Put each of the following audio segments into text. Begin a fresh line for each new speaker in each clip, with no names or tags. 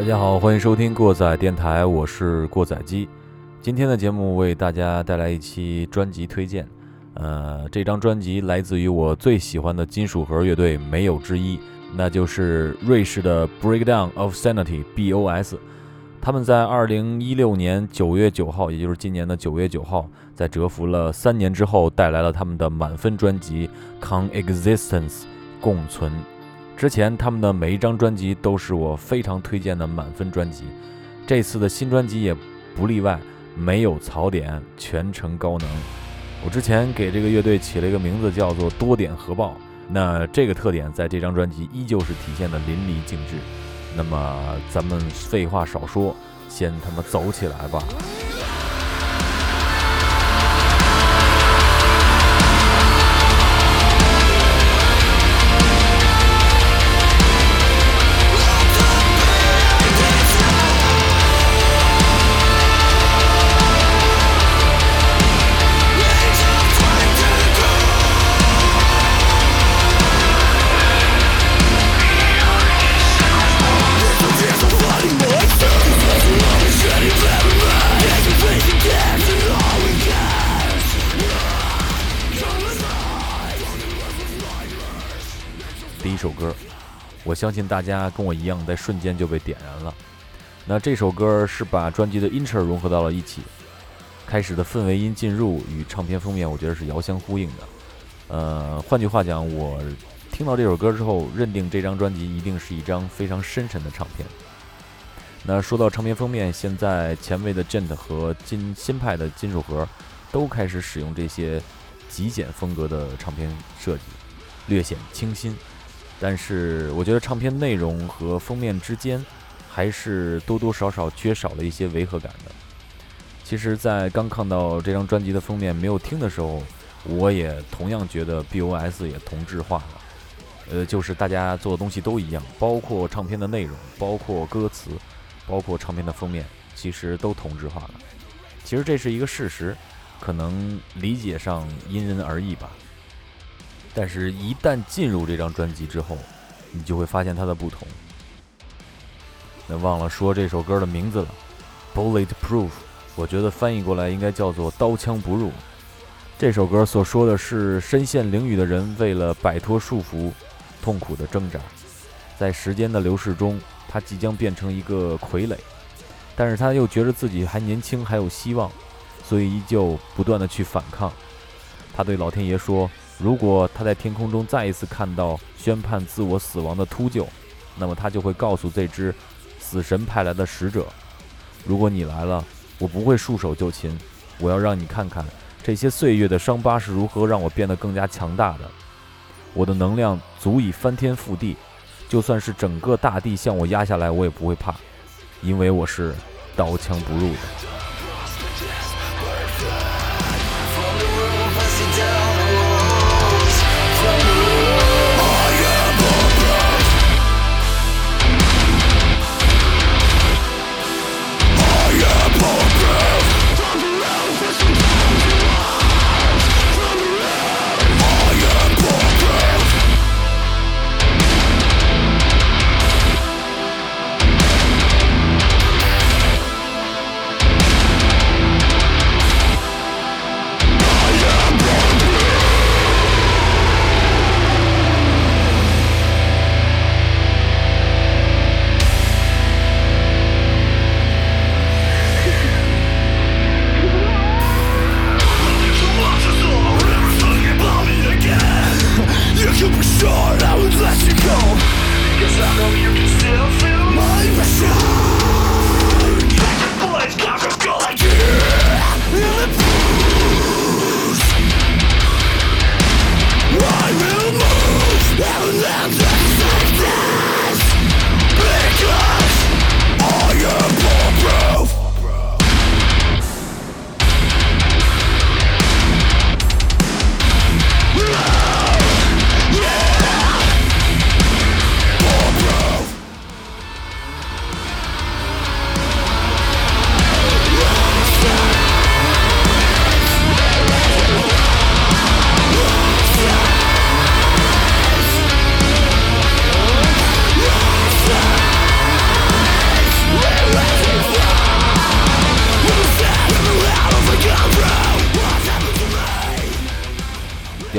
大家好，欢迎收听过载电台，我是过载机。今天的节目为大家带来一期专辑推荐。呃，这张专辑来自于我最喜欢的金属核乐队，没有之一，那就是瑞士的 Breakdown of Sanity（B.O.S.）。他们在二零一六年九月九号，也就是今年的九月九号，在蛰伏了三年之后，带来了他们的满分专辑《Conexistence》（共存）。之前他们的每一张专辑都是我非常推荐的满分专辑，这次的新专辑也不例外，没有槽点，全程高能。我之前给这个乐队起了一个名字，叫做“多点核爆”。那这个特点在这张专辑依旧是体现的淋漓尽致。那么咱们废话少说，先他妈走起来吧！相信大家跟我一样，在瞬间就被点燃了。那这首歌是把专辑的 intro 融合到了一起，开始的氛围音进入与唱片封面，我觉得是遥相呼应的。呃，换句话讲，我听到这首歌之后，认定这张专辑一定是一张非常深沉的唱片。那说到唱片封面，现在前卫的 Gent 和金新派的金属盒都开始使用这些极简风格的唱片设计，略显清新。但是我觉得唱片内容和封面之间，还是多多少少缺少了一些违和感的。其实，在刚看到这张专辑的封面没有听的时候，我也同样觉得 B.O.S 也同质化了。呃，就是大家做的东西都一样，包括唱片的内容，包括歌词，包括唱片的封面，其实都同质化了。其实这是一个事实，可能理解上因人而异吧。但是，一旦进入这张专辑之后，你就会发现它的不同。那忘了说这首歌的名字了，《Bullet Proof》，我觉得翻译过来应该叫做“刀枪不入”。这首歌所说的是身陷囹圄的人为了摆脱束缚，痛苦的挣扎。在时间的流逝中，他即将变成一个傀儡，但是他又觉得自己还年轻，还有希望，所以依旧不断的去反抗。他对老天爷说。如果他在天空中再一次看到宣判自我死亡的秃鹫，那么他就会告诉这只死神派来的使者：“如果你来了，我不会束手就擒，我要让你看看这些岁月的伤疤是如何让我变得更加强大的。我的能量足以翻天覆地，就算是整个大地向我压下来，我也不会怕，因为我是刀枪不入的。”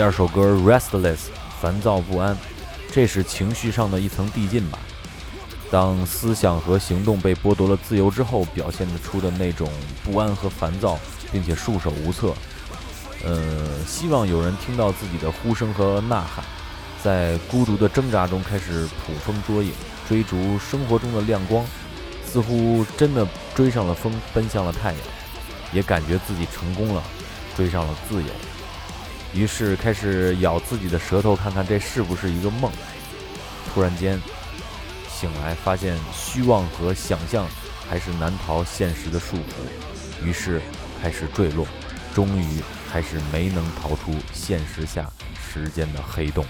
第二首歌《Restless》，烦躁不安，这是情绪上的一层递进吧。当思想和行动被剥夺了自由之后，表现得出的那种不安和烦躁，并且束手无策。呃，希望有人听到自己的呼声和呐喊，在孤独的挣扎中开始捕风捉影，追逐生活中的亮光，似乎真的追上了风，奔向了太阳，也感觉自己成功了，追上了自由。于是开始咬自己的舌头，看看这是不是一个梦。突然间醒来，发现虚妄和想象还是难逃现实的束缚，于是开始坠落，终于。还是没能逃出现实下时间的黑洞。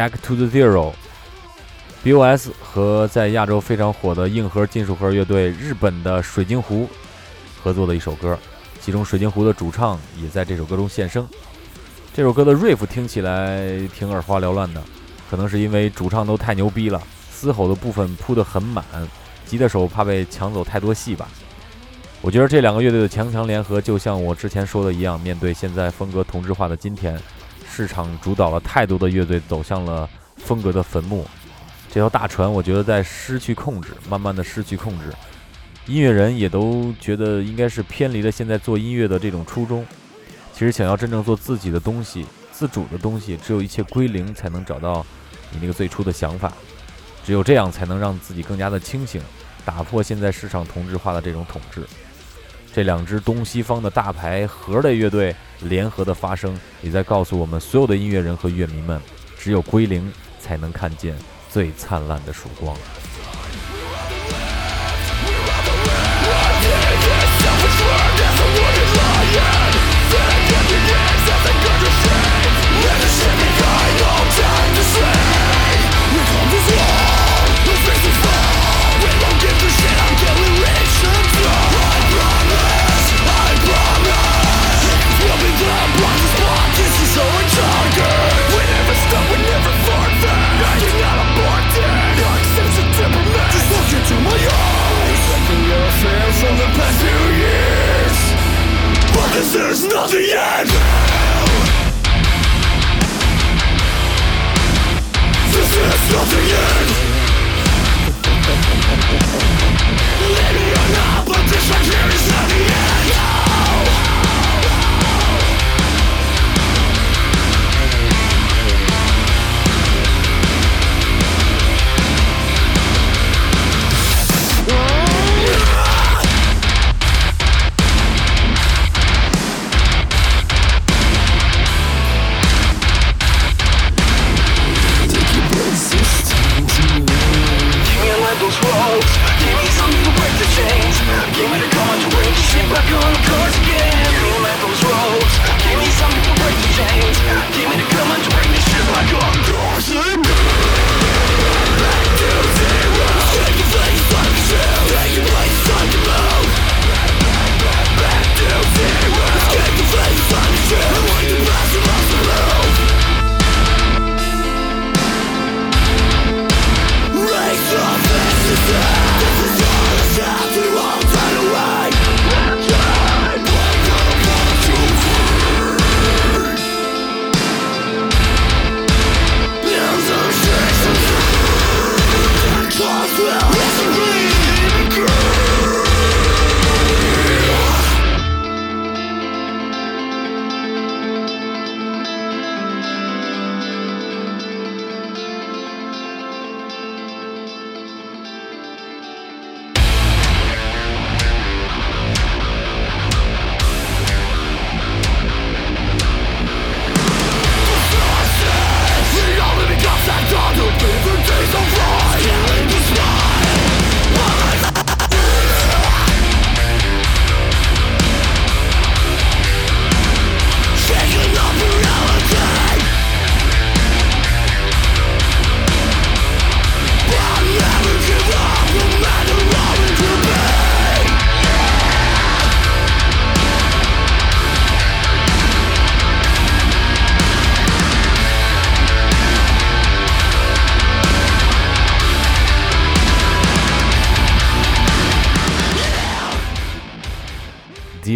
Back to the Zero，B.O.S 和在亚洲非常火的硬核金属核乐队日本的水晶湖合作的一首歌，其中水晶湖的主唱也在这首歌中现身。这首歌的 riff 听起来挺耳花缭乱的，可能是因为主唱都太牛逼了，嘶吼的部分铺得很满，吉他手怕被抢走太多戏吧。我觉得这两个乐队的强强联合，就像我之前说的一样，面对现在风格同质化的今天。市场主导了太多的乐队走向了风格的坟墓，这条大船我觉得在失去控制，慢慢的失去控制。音乐人也都觉得应该是偏离了现在做音乐的这种初衷。其实想要真正做自己的东西，自主的东西，只有一切归零，才能找到你那个最初的想法。只有这样才能让自己更加的清醒，打破现在市场同质化的这种统治。这两支东西方的大牌核类乐队联合的发声，也在告诉我们所有的音乐人和乐迷们：只有归零，才能看见最灿烂的曙光。not the end! This is not the end! Maybe you're not, but this right here is not the end!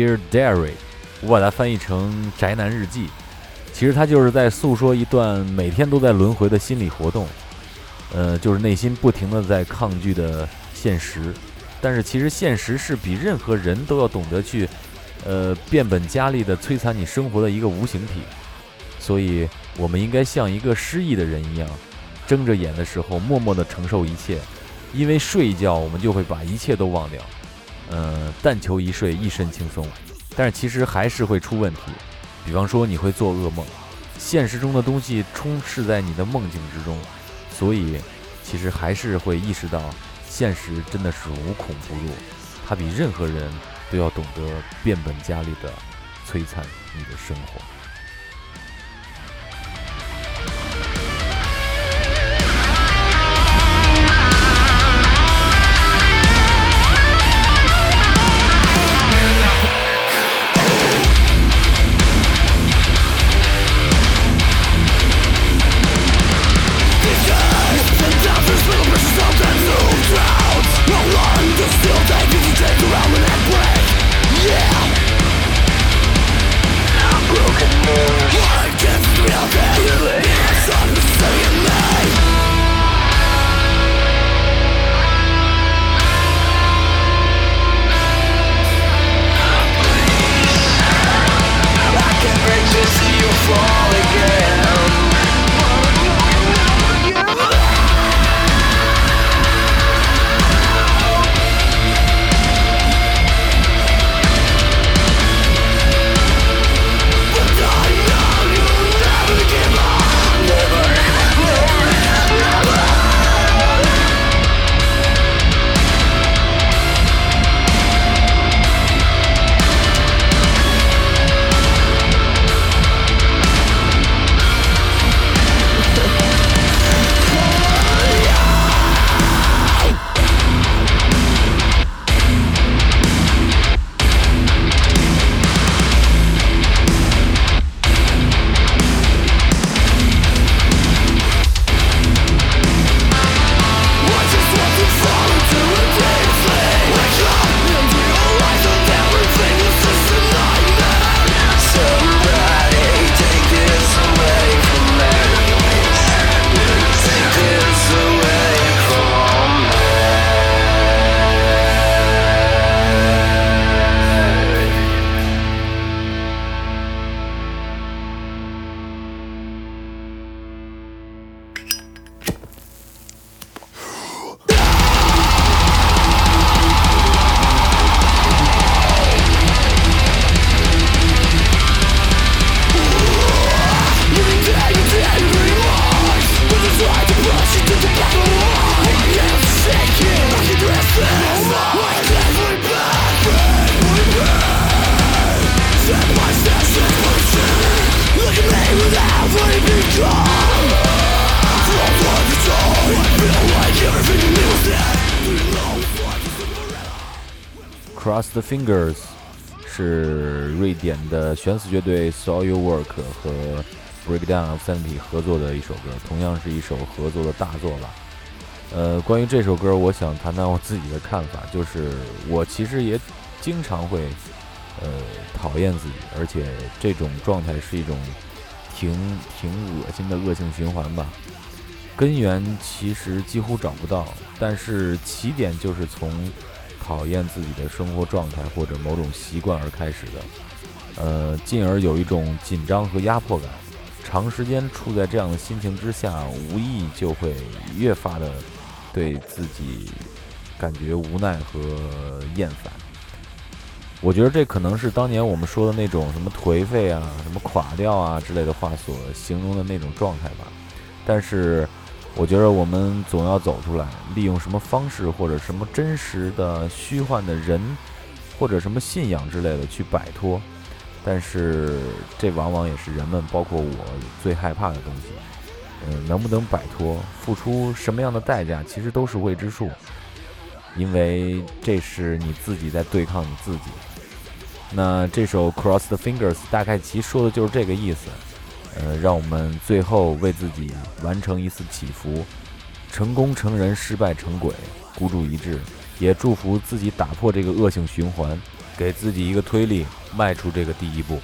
Dear Diary，我把它翻译成《宅男日记》，其实它就是在诉说一段每天都在轮回的心理活动，呃，就是内心不停的在抗拒的现实，但是其实现实是比任何人都要懂得去，呃，变本加厉的摧残你生活的一个无形体，所以我们应该像一个失忆的人一样，睁着眼的时候默默的承受一切，因为睡一觉我们就会把一切都忘掉。呃，但求一睡一身轻松，但是其实还是会出问题。比方说，你会做噩梦，现实中的东西充斥在你的梦境之中，所以其实还是会意识到，现实真的是无孔不入，它比任何人都要懂得变本加厉的摧残你的生活。Cross the Fingers 是瑞典的悬死乐队 Soilwork 和 Breakdown of Sanity 合作的一首歌，同样是一首合作的大作吧。呃，关于这首歌，我想谈谈我自己的看法，就是我其实也经常会呃讨厌自己，而且这种状态是一种挺挺恶心的恶性循环吧。根源其实几乎找不到，但是起点就是从考验自己的生活状态或者某种习惯而开始的，呃，进而有一种紧张和压迫感，长时间处在这样的心情之下，无意就会越发的对自己感觉无奈和厌烦。我觉得这可能是当年我们说的那种什么颓废啊、什么垮掉啊之类的话所形容的那种状态吧，但是。我觉得我们总要走出来，利用什么方式或者什么真实的虚幻的人，或者什么信仰之类的去摆脱。但是这往往也是人们，包括我最害怕的东西。嗯，能不能摆脱，付出什么样的代价，其实都是未知数。因为这是你自己在对抗你自己。那这首《Cross the Fingers》大概其说的就是这个意思。呃，让我们最后为自己完成一次祈福，成功成人，失败成鬼，孤注一掷，也祝福自己打破这个恶性循环，给自己一个推力，迈出这个第一步。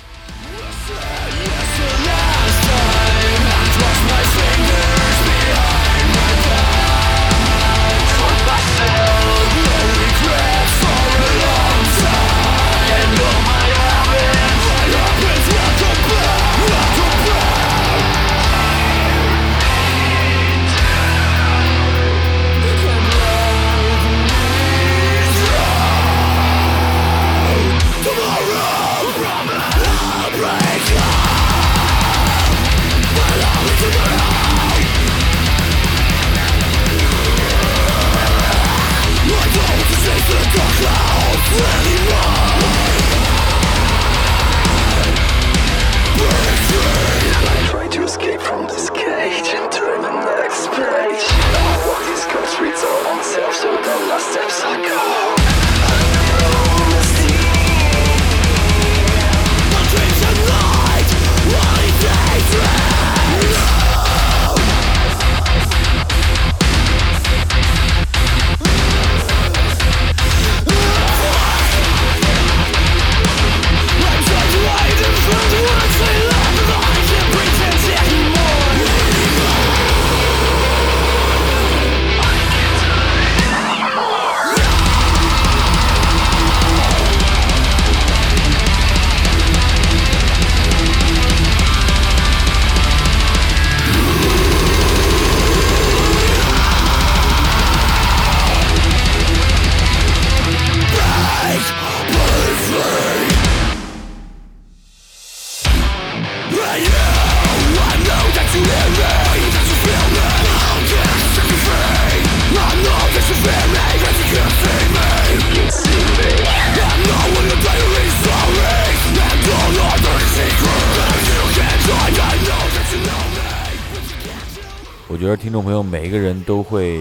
我觉得听众朋友每一个人都会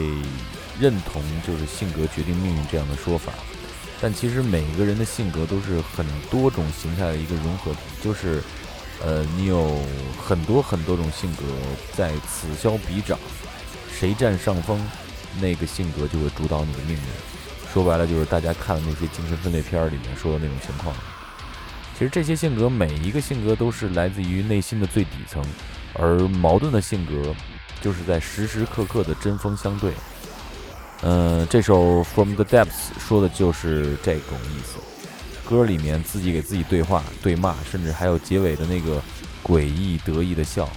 认同，就是性格决定命运这样的说法。但其实每一个人的性格都是很多种形态的一个融合体，就是，呃，你有很多很多种性格在此消彼长，谁占上风，那个性格就会主导你的命运。说白了，就是大家看的那些精神分裂片里面说的那种情况。其实这些性格每一个性格都是来自于内心的最底层，而矛盾的性格。就是在时时刻刻的针锋相对。嗯，这首《From the Depths》说的就是这种意思。歌里面自己给自己对话、对骂，甚至还有结尾的那个诡异得意的笑。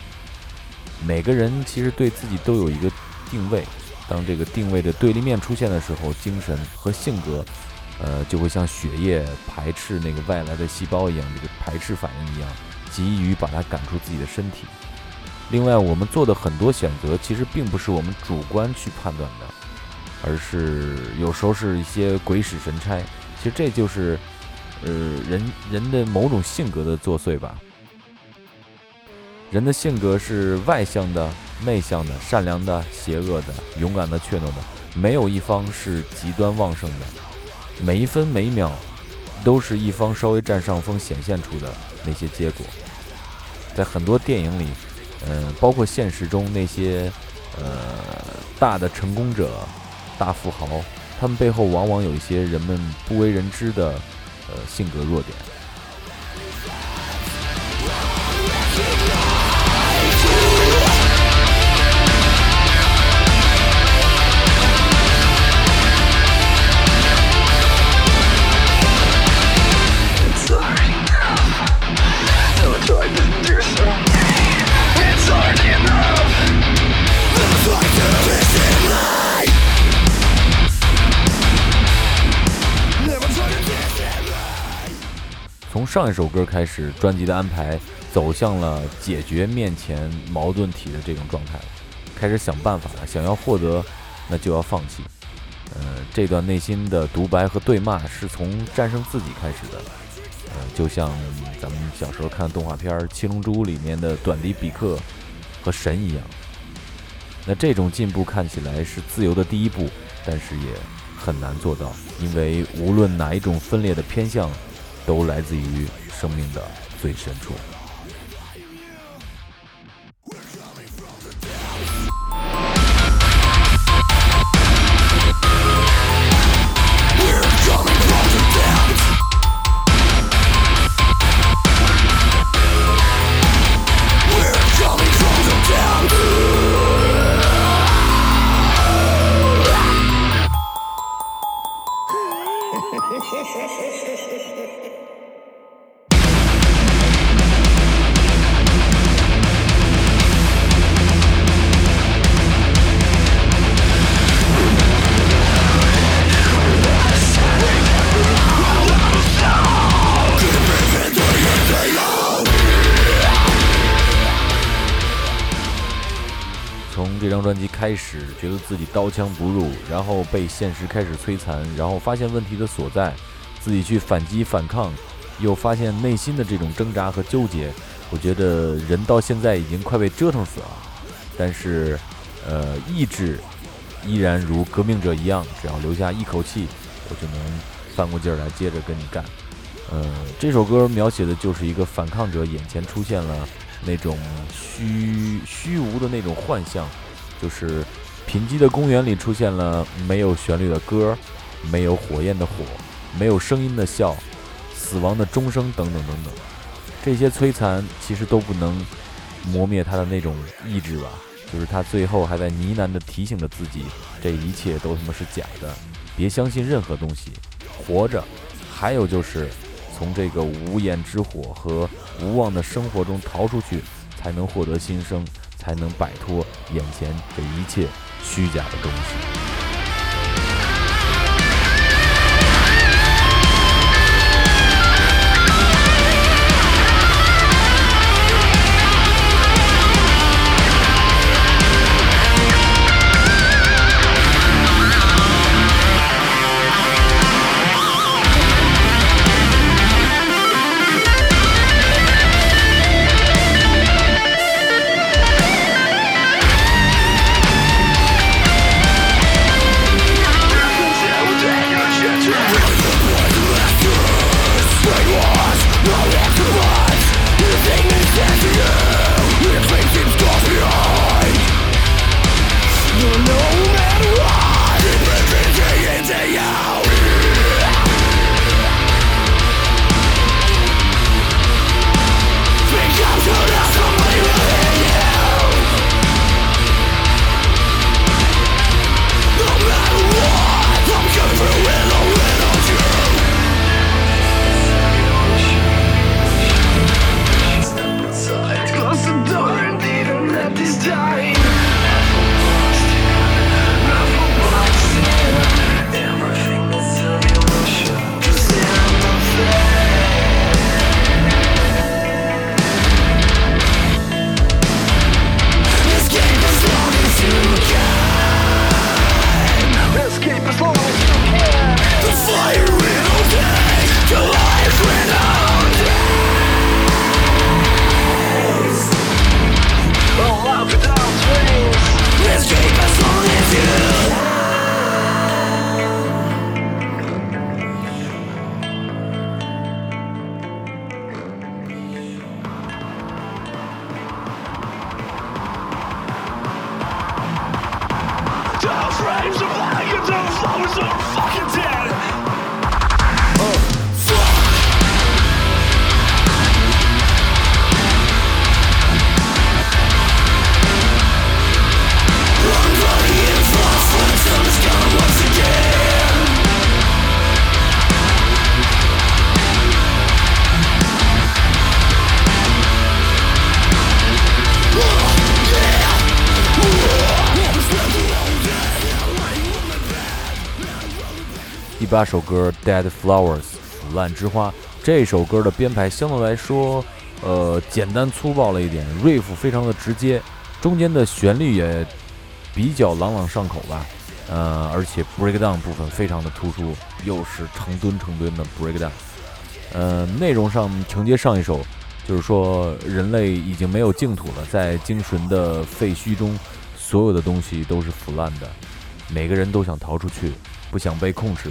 每个人其实对自己都有一个定位，当这个定位的对立面出现的时候，精神和性格，呃，就会像血液排斥那个外来的细胞一样，这个排斥反应一样，急于把它赶出自己的身体。另外，我们做的很多选择，其实并不是我们主观去判断的，而是有时候是一些鬼使神差。其实这就是，呃，人人的某种性格的作祟吧。人的性格是外向的、内向的、善良的、邪恶的、勇敢的、怯懦的，没有一方是极端旺盛的。每一分每一秒都是一方稍微占上风显现出的那些结果。在很多电影里，嗯，包括现实中那些呃大的成功者、大富豪，他们背后往往有一些人们不为人知的呃性格弱点。上一首歌开始，专辑的安排走向了解决面前矛盾体的这种状态，开始想办法了。想要获得，那就要放弃。呃，这段内心的独白和对骂是从战胜自己开始的。呃，就像咱们小时候看动画片《七龙珠》里面的短笛比克和神一样。那这种进步看起来是自由的第一步，但是也很难做到，因为无论哪一种分裂的偏向。都来自于生命的最深处。专辑开始觉得自己刀枪不入，然后被现实开始摧残，然后发现问题的所在，自己去反击反抗，又发现内心的这种挣扎和纠结。我觉得人到现在已经快被折腾死了，但是，呃，意志依然如革命者一样，只要留下一口气，我就能翻过劲儿来接着跟你干。呃，这首歌描写的就是一个反抗者眼前出现了那种虚虚无的那种幻象。就是贫瘠的公园里出现了没有旋律的歌，没有火焰的火，没有声音的笑，死亡的钟声等等等等，这些摧残其实都不能磨灭他的那种意志吧。就是他最后还在呢喃地提醒着自己，这一切都他妈是假的，别相信任何东西，活着。还有就是从这个无焰之火和无望的生活中逃出去，才能获得新生。才能摆脱眼前这一切虚假的东西。是 啊八首歌《Dead Flowers》腐烂之花，这首歌的编排相对来说，呃，简单粗暴了一点，riff 非常的直接，中间的旋律也比较朗朗上口吧，呃，而且 breakdown 部分非常的突出，又是成吨成吨的 breakdown，呃，内容上承接上一首，就是说人类已经没有净土了，在精神的废墟中，所有的东西都是腐烂的，每个人都想逃出去。不想被控制，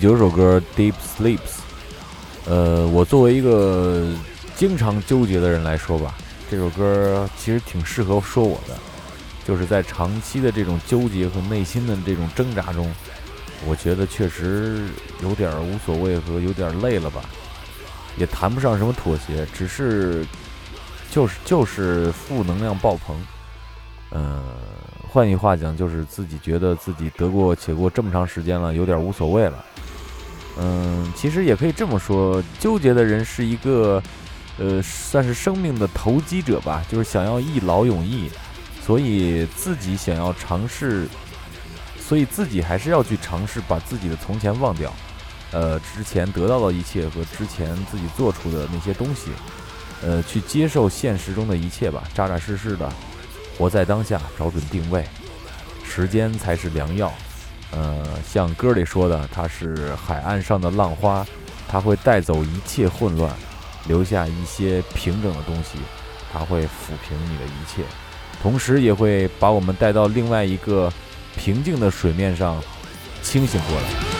九首歌《Deep Sleeps》，呃，我作为一个经常纠结的人来说吧，这首歌其实挺适合说我的，就是在长期的这种纠结和内心的这种挣扎中，我觉得确实有点无所谓和有点累了吧，也谈不上什么妥协，只是就是就是负能量爆棚，嗯，换句话讲，就是自己觉得自己得过且过这么长时间了，有点无所谓了。嗯，其实也可以这么说，纠结的人是一个，呃，算是生命的投机者吧，就是想要一劳永逸，所以自己想要尝试，所以自己还是要去尝试把自己的从前忘掉，呃，之前得到的一切和之前自己做出的那些东西，呃，去接受现实中的一切吧，扎扎实实的活在当下，找准定位，时间才是良药。呃，像歌里说的，它是海岸上的浪花，它会带走一切混乱，留下一些平整的东西，它会抚平你的一切，同时也会把我们带到另外一个平静的水面上，清醒过来。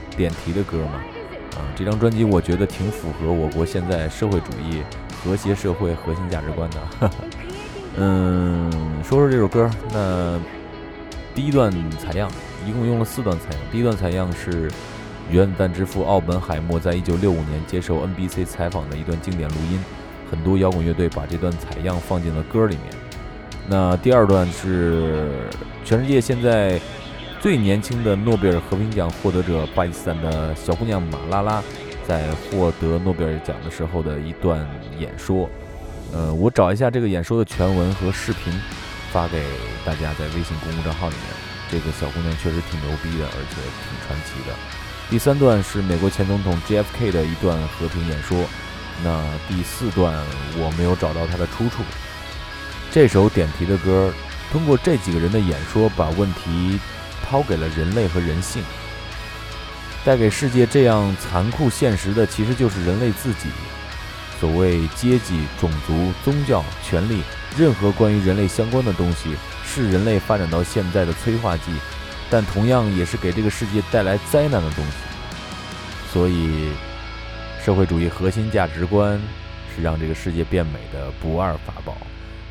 点题的歌嘛，啊，这张专辑我觉得挺符合我国现在社会主义和谐社会核心价值观的。嗯，说说这首歌，那第一段采样一共用了四段采样，第一段采样是原子弹之父奥本海默在一九六五年接受 NBC 采访的一段经典录音。很多摇滚乐队把这段采样放进了歌里面。那第二段是全世界现在最年轻的诺贝尔和平奖获得者巴基斯坦的小姑娘马拉拉在获得诺贝尔奖的时候的一段演说。呃，我找一下这个演说的全文和视频，发给大家在微信公众账号里面。这个小姑娘确实挺牛逼的，而且挺传奇的。第三段是美国前总统 JFK 的一段和平演说。那第四段我没有找到它的出处。这首点题的歌，通过这几个人的演说，把问题抛给了人类和人性。带给世界这样残酷现实的，其实就是人类自己。所谓阶级、种族、宗教、权力，任何关于人类相关的东西，是人类发展到现在的催化剂，但同样也是给这个世界带来灾难的东西。所以。社会主义核心价值观是让这个世界变美的不二法宝，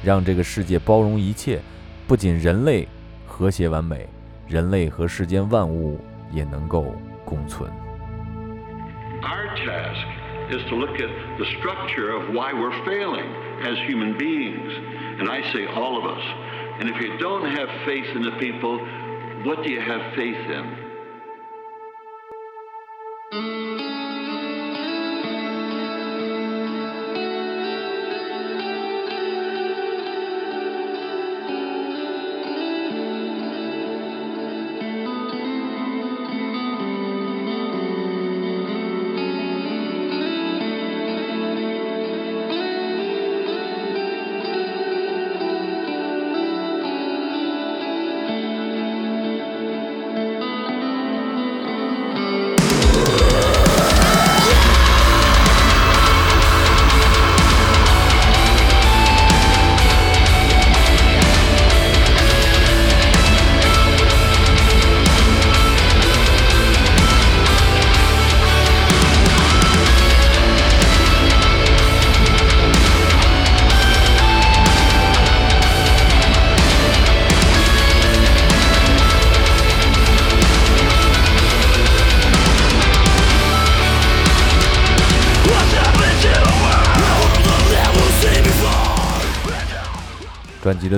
让这个世界包容一切，不仅人类和谐完美，人类和世间万物也能够共存。
Our task is to look at the structure of why we're failing as human beings, and I say all of us. And if you don't have faith in the people, what do you have faith in?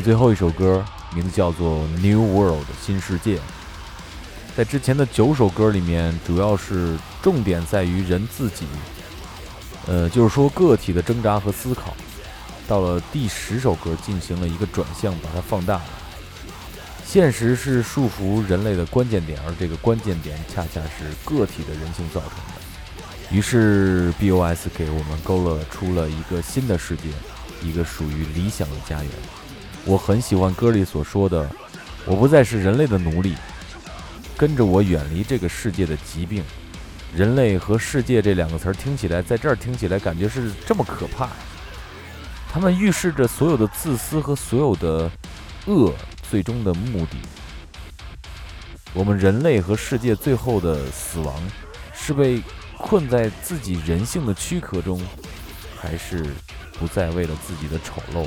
最后一首歌，名字叫做《New World》新世界。在之前的九首歌里面，主要是重点在于人自己，呃，就是说个体的挣扎和思考。到了第十首歌，进行了一个转向，把它放大了。现实是束缚人类的关键点，而这个关键点恰恰是个体的人性造成的。于是，BOS 给我们勾勒出了一个新的世界，一个属于理想的家园。我很喜欢歌里所说的：“我不再是人类的奴隶。”跟着我远离这个世界的疾病，人类和世界这两个词儿听起来，在这儿听起来感觉是这么可怕。他们预示着所有的自私和所有的恶最终的目的。我们人类和世界最后的死亡，是被困在自己人性的躯壳中，还是不再为了自己的丑陋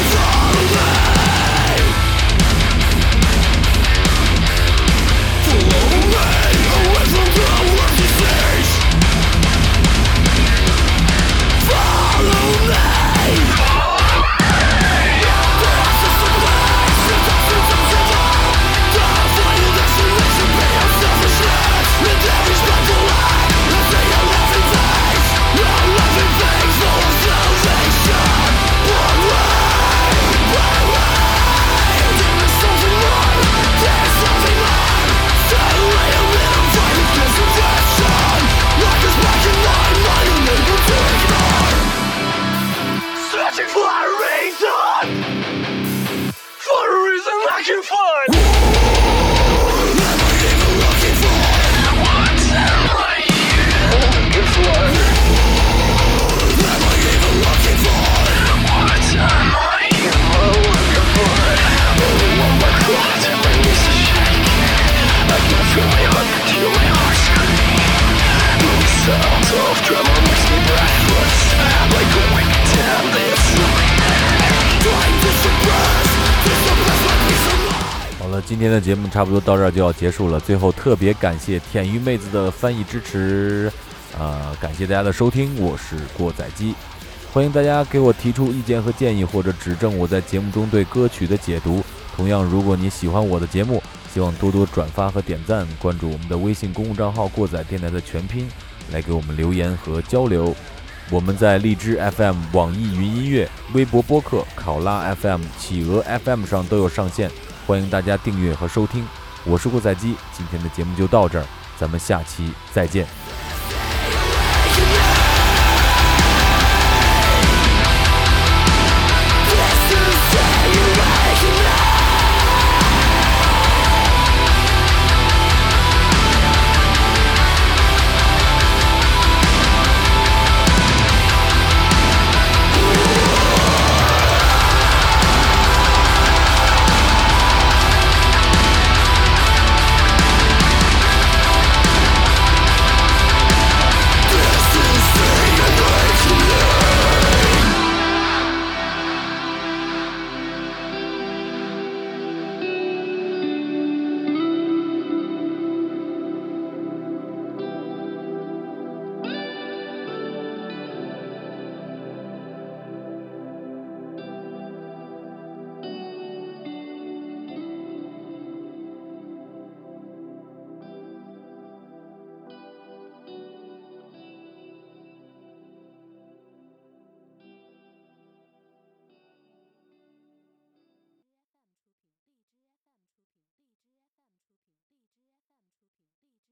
今天的节目差不多到这儿就要结束了。最后特别感谢舔鱼妹子的翻译支持，呃，感谢大家的收听，我是过载机，欢迎大家给我提出意见和建议，或者指正我在节目中对歌曲的解读。同样，如果你喜欢我的节目，希望多多转发和点赞，关注我们的微信公共账号“过载电台”的全拼，来给我们留言和交流。我们在荔枝 FM、网易云音乐、微博播客、考拉 FM、企鹅 FM 上都有上线。欢迎大家订阅和收听，我是过载机，今天的节目就到这儿，咱们下期再见。